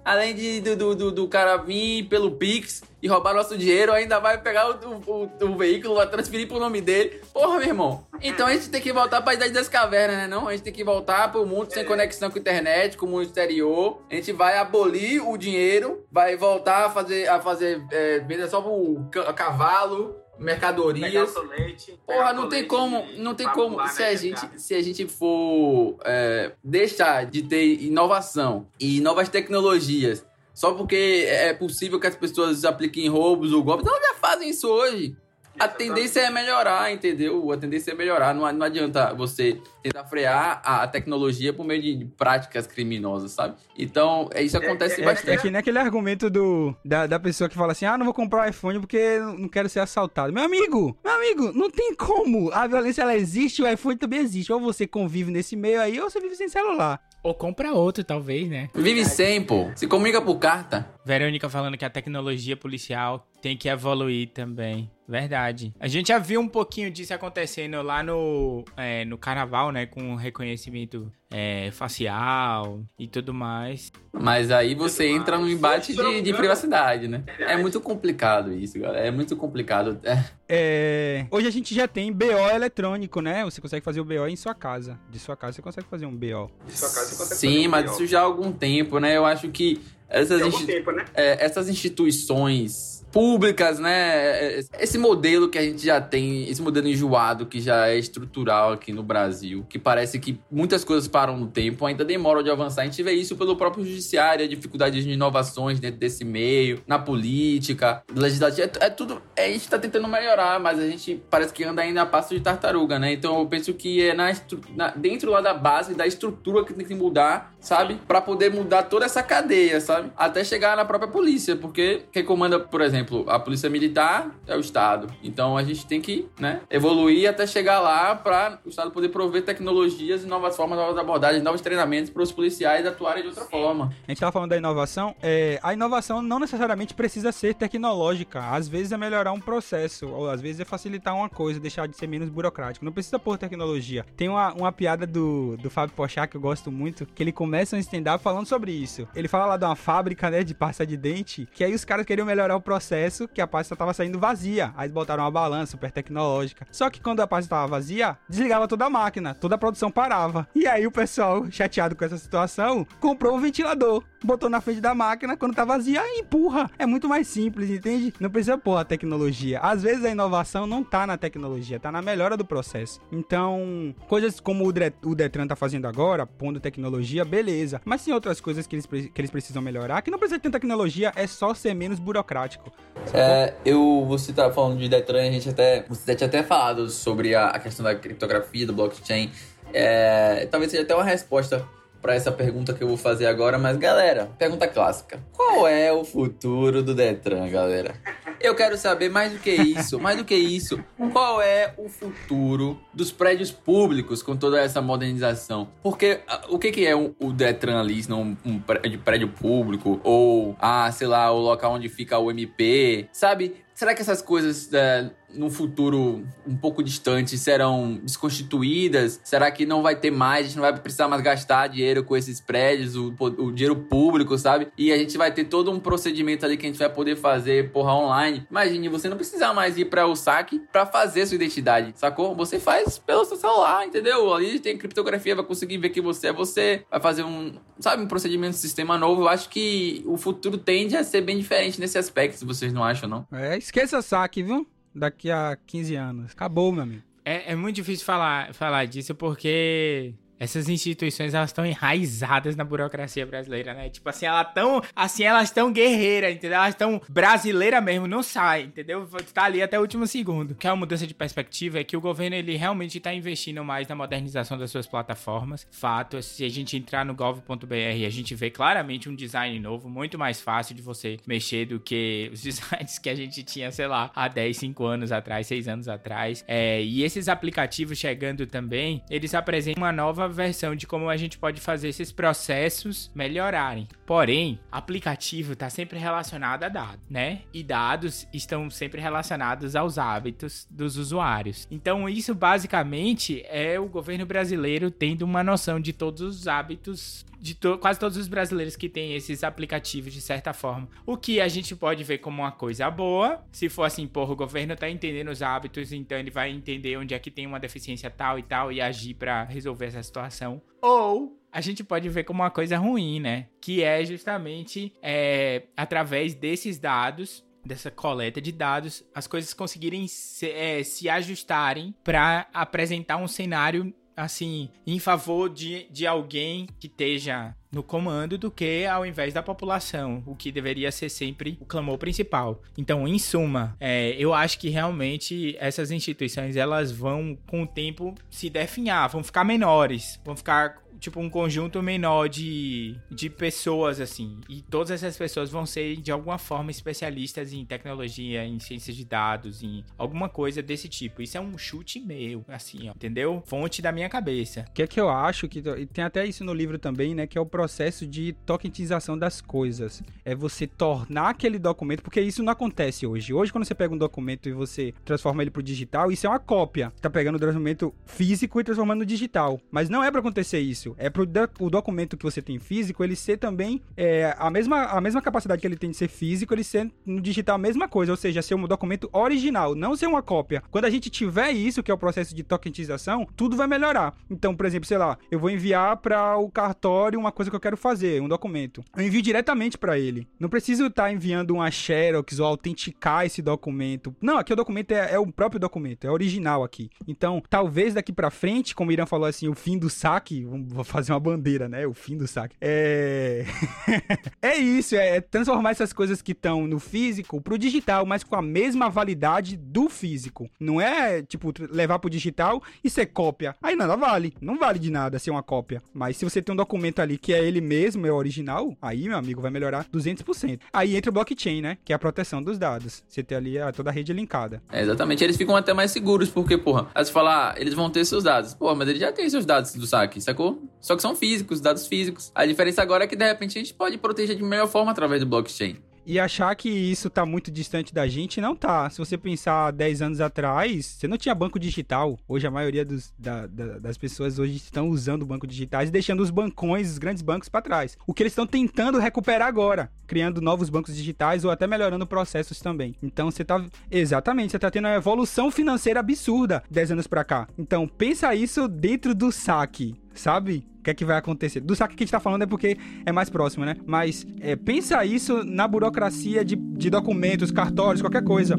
além de, do, do, do cara vir pelo Pix e roubar nosso dinheiro, ainda vai pegar o, o, o, veículo, vai transferir pro nome dele. Porra, meu irmão. Então a gente tem que voltar pra idade das cavernas, né? Não, a gente tem que voltar pro mundo sem conexão com a internet, com o mundo exterior. A gente vai abolir o dinheiro, vai voltar a fazer, a fazer é, venda só pro cavalo, mercadorias. Leite, Porra, não tem como, não tem como. Se a gente, se a gente for é, deixar de ter inovação e novas tecnologias só porque é possível que as pessoas apliquem roubos ou golpes, elas já fazem isso hoje. A tendência é melhorar, entendeu? A tendência é melhorar. Não, não adianta você tentar frear a, tecnologia por meio de práticas criminosas, sabe? Então, é, isso acontece é, é, bastante. É, que nem aquele argumento do, da, da pessoa que fala assim: ah, não vou comprar um iPhone porque não quero ser assaltado. Meu amigo, meu amigo, não tem como. A violência ela existe, o iPhone também existe. Ou você convive nesse meio aí, ou você vive sem celular. Ou compra outro, talvez, né? Vive sem, pô. Se comunica por carta. Verônica falando que a tecnologia policial tem que evoluir também. Verdade. A gente já viu um pouquinho disso acontecendo lá no, é, no carnaval, né? Com reconhecimento é, facial e tudo mais. Mas aí você entra no embate de, de, privacidade, né? É muito complicado isso, galera. É muito complicado. É. É... Hoje a gente já tem BO eletrônico, né? Você consegue fazer o BO em sua casa. De sua casa você consegue fazer um BO. De sua casa você consegue Sim, fazer um mas BO. isso já há algum tempo, né? Eu acho que essas, insti... tempo, né? é, essas instituições públicas, né? Esse modelo que a gente já tem, esse modelo enjoado que já é estrutural aqui no Brasil, que parece que muitas coisas param no tempo, ainda demoram de avançar. A gente vê isso pelo próprio judiciário, a dificuldade de inovações dentro desse meio, na política, legislativo, é, é tudo. É, a gente tá tentando melhorar, mas a gente parece que anda ainda a passo de tartaruga, né? Então eu penso que é na, na dentro lá da base, da estrutura que tem que mudar, sabe? Para poder mudar toda essa cadeia, sabe? Até chegar na própria polícia, porque quem comanda, por exemplo, a polícia militar é o Estado. Então a gente tem que né, evoluir até chegar lá para o Estado poder prover tecnologias, novas formas, novas abordagens, novos treinamentos para os policiais atuarem de outra forma. A gente estava falando da inovação. É, a inovação não necessariamente precisa ser tecnológica. Às vezes é melhorar um processo, ou às vezes é facilitar uma coisa, deixar de ser menos burocrático. Não precisa pôr tecnologia. Tem uma, uma piada do, do Fábio Pochá que eu gosto muito, que ele começa um stand-up falando sobre isso. Ele fala lá de uma fábrica, né, de pasta de dente, que aí os caras queriam melhorar o processo que a pasta estava saindo vazia. Aí botaram uma balança super tecnológica. Só que quando a pasta estava vazia, desligava toda a máquina, toda a produção parava. E aí o pessoal, chateado com essa situação, comprou um ventilador. Botou na frente da máquina, quando tá vazia, empurra. É muito mais simples, entende? Não precisa pôr a tecnologia. Às vezes a inovação não tá na tecnologia, tá na melhora do processo. Então, coisas como o Detran tá fazendo agora, pondo tecnologia, beleza. Mas tem outras coisas que eles, que eles precisam melhorar, que não precisa ter tecnologia, é só ser menos burocrático. É, eu, você tá falando de Detran, a gente até, você tinha até falado sobre a, a questão da criptografia, do blockchain. É, talvez seja até uma resposta para essa pergunta que eu vou fazer agora, mas galera, pergunta clássica. Qual é o futuro do Detran, galera? Eu quero saber mais do que isso, mais do que isso, qual é o futuro dos prédios públicos com toda essa modernização? Porque ah, o que, que é o Detran ali, se não um prédio público ou ah, sei lá, o local onde fica o MP, sabe? Será que essas coisas é, no futuro um pouco distante serão desconstituídas? Será que não vai ter mais? A gente não vai precisar mais gastar dinheiro com esses prédios, o, o dinheiro público, sabe? E a gente vai ter todo um procedimento ali que a gente vai poder fazer, porra, online. Imagine você não precisar mais ir para o saque para fazer sua identidade, sacou? Você faz pelo seu celular, entendeu? Ali tem criptografia, vai conseguir ver que você é você, vai fazer um, sabe, um procedimento, um sistema novo. Eu acho que o futuro tende a ser bem diferente nesse aspecto, vocês não acham, não? É, esqueça saque, viu? Daqui a 15 anos. Acabou, meu amigo. É, é muito difícil falar, falar disso porque essas instituições elas estão enraizadas na burocracia brasileira, né? Tipo assim, elas estão assim, elas estão guerreiras, entendeu? Elas estão brasileira mesmo, não sai, entendeu? Tá ali até o último segundo. Que é uma mudança de perspectiva é que o governo ele realmente está investindo mais na modernização das suas plataformas. Fato, se a gente entrar no gov.br, a gente vê claramente um design novo, muito mais fácil de você mexer do que os designs que a gente tinha, sei lá, há 10, 5 anos atrás, 6 anos atrás. É, e esses aplicativos chegando também, eles apresentam uma nova versão de como a gente pode fazer esses processos melhorarem. Porém, aplicativo está sempre relacionado a dados, né? E dados estão sempre relacionados aos hábitos dos usuários. Então, isso basicamente é o governo brasileiro tendo uma noção de todos os hábitos de to quase todos os brasileiros que têm esses aplicativos de certa forma. O que a gente pode ver como uma coisa boa, se for assim, porra, o governo tá entendendo os hábitos, então ele vai entender onde é que tem uma deficiência tal e tal e agir para resolver essa situação. Ou a gente pode ver como uma coisa ruim, né? Que é justamente é, através desses dados dessa coleta de dados, as coisas conseguirem se, é, se ajustarem para apresentar um cenário assim, em favor de, de alguém que esteja no comando do que ao invés da população, o que deveria ser sempre o clamor principal. Então, em suma, é, eu acho que realmente essas instituições elas vão com o tempo se definhar, vão ficar menores, vão ficar tipo, um conjunto menor de, de pessoas, assim. E todas essas pessoas vão ser, de alguma forma, especialistas em tecnologia, em ciências de dados, em alguma coisa desse tipo. Isso é um chute meu, assim, ó, entendeu? Fonte da minha cabeça. O que é que eu acho, que e tem até isso no livro também, né, que é o processo de tokenização das coisas. É você tornar aquele documento, porque isso não acontece hoje. Hoje, quando você pega um documento e você transforma ele pro digital, isso é uma cópia. Tá pegando o documento físico e transformando no digital. Mas não é para acontecer isso É pro o documento que você tem físico, ele ser também é, a, mesma, a mesma capacidade que ele tem de ser físico, ele ser no digital a mesma coisa, ou seja, ser um documento original, não ser uma cópia. Quando a gente tiver isso, que é o processo de tokenização, tudo vai melhorar. Então, por exemplo, sei lá, eu vou enviar para o cartório uma coisa que eu quero fazer, um documento. Eu envio diretamente para ele. Não preciso estar tá enviando uma xerox ou autenticar esse documento. Não, aqui o documento é, é o próprio documento, é original aqui. Então, talvez daqui para frente, como o Irã falou assim, o fim do saque, vou fazer uma bandeira, né? O fim do saque. É. é isso, é transformar essas coisas que estão no físico pro digital, mas com a mesma validade do físico. Não é, tipo, levar pro digital e ser cópia. Aí nada vale. Não vale de nada ser uma cópia. Mas se você tem um documento ali que é ele mesmo, é original, aí, meu amigo, vai melhorar 200%. Aí entra o blockchain, né? Que é a proteção dos dados. Você tem ali a, toda a rede linkada. É, exatamente. Eles ficam até mais seguros, porque, porra, aí você falar, ah, eles vão ter seus dados. Porra, mas eles já têm seus dados do saque, sacou? Só que são físicos, dados físicos. A diferença agora é que de repente a gente pode proteger de melhor forma através do blockchain. E achar que isso tá muito distante da gente, não tá. Se você pensar 10 anos atrás, você não tinha banco digital. Hoje a maioria dos, da, da, das pessoas hoje estão usando banco digitais e deixando os bancões, os grandes bancos para trás. O que eles estão tentando recuperar agora, criando novos bancos digitais ou até melhorando processos também. Então você tá exatamente, você tá tendo uma evolução financeira absurda 10 anos para cá. Então pensa isso dentro do saque sabe o que é que vai acontecer. Do saque que a gente tá falando é porque é mais próximo, né? Mas é, pensa isso na burocracia de, de documentos, cartórios, qualquer coisa.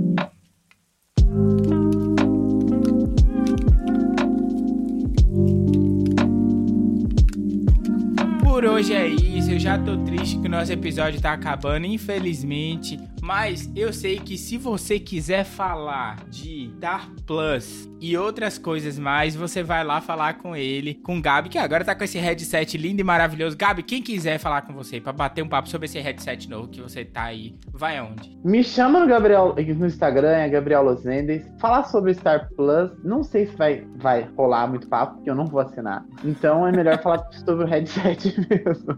Por hoje é isso, eu já tô triste que o nosso episódio tá acabando, infelizmente. Mas eu sei que se você quiser falar de Star Plus e outras coisas mais, você vai lá falar com ele, com o Gabi, que agora tá com esse headset lindo e maravilhoso. Gabi, quem quiser falar com você para bater um papo sobre esse headset novo que você tá aí, vai aonde? Me chama no Gabriel no Instagram, é Gabriel Losendes. Falar sobre Star Plus, não sei se vai, vai rolar muito papo, porque eu não vou assinar. Então é melhor falar sobre o headset mesmo.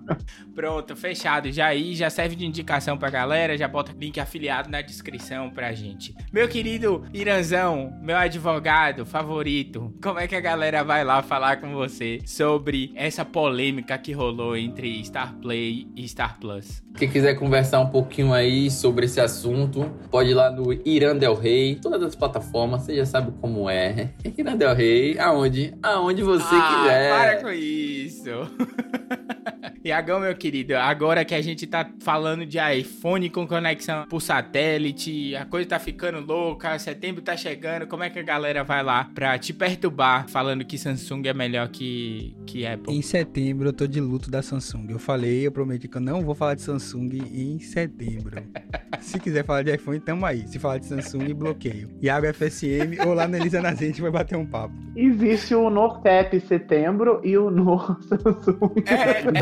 Pronto, fechado. Já aí, já serve de indicação pra galera, já bota link afiliado na descrição pra gente. Meu querido Iranzão, meu advogado favorito, como é que a galera vai lá falar com você sobre essa polêmica que rolou entre Star Play e Star Plus? Quem quiser conversar um pouquinho aí sobre esse assunto, pode ir lá no Irã Del Rey, todas as plataformas, você já sabe como é. Irã Del Rey, aonde? Aonde você ah, quiser. Para com isso. Iagão, meu querido, agora que a gente tá falando de iPhone com conexão por satélite, a coisa tá ficando louca, setembro tá chegando, como é que a galera vai lá pra te perturbar falando que Samsung é melhor que, que Apple? Em setembro eu tô de luto da Samsung. Eu falei, eu prometi que eu não vou falar de Samsung em setembro. Se quiser falar de iPhone, tamo aí. Se falar de Samsung, bloqueio. Iago FSM ou lá na Elisa na gente vai bater um papo. Existe o No Pep setembro e o No Samsung. É,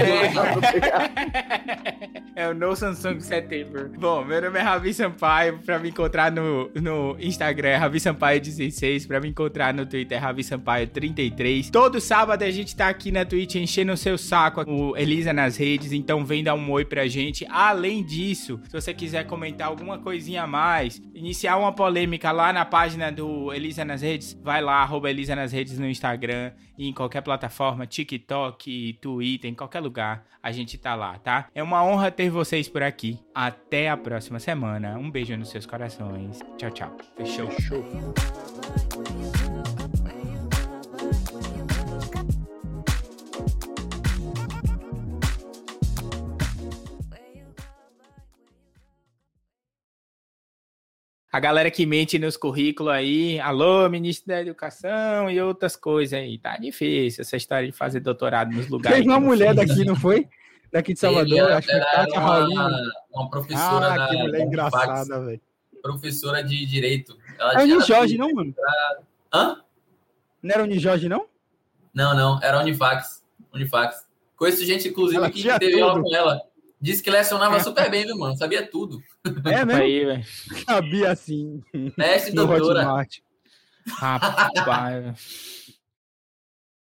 é. é o No Samsung Setembro. Bom, meu nome é Ravi Sampaio. Pra me encontrar no, no Instagram é Ravi Sampaio16. Pra me encontrar no Twitter é Ravi Sampaio33. Todo sábado a gente tá aqui na Twitch enchendo o seu saco, o Elisa nas redes. Então vem dar um oi pra gente. Além disso, se você quiser comentar alguma coisinha a mais, iniciar uma polêmica lá na página do Elisa nas redes, vai lá, arroba Elisa nas redes no Instagram e em qualquer plataforma, TikTok, Twitter, em qualquer lugar, a gente tá lá, tá? É uma honra ter vocês por aqui. Até a próxima semana. Um beijo nos seus corações. Tchau, tchau. Fechou. Fechou. A galera que mente nos currículos aí, alô, ministro da Educação e outras coisas aí. Tá difícil essa história de fazer doutorado nos lugares. Teve uma mulher daqui, não foi? Daqui de Salvador, acho que Kátia uma, uma professora ah, da, que mulher da engraçada, velho. Professora de Direito. Ela É o Unijorge, não, mano? Hã? Não era o Unijorge, não? Não, não, era Unifax. Unifax. Conheço gente, inclusive, Ela que teve aula com ela. Disse que lecionava super bem, viu, mano? Sabia tudo. É mesmo? Aí. Sabia assim. Mestre doutora. Hotmart. Rapaz.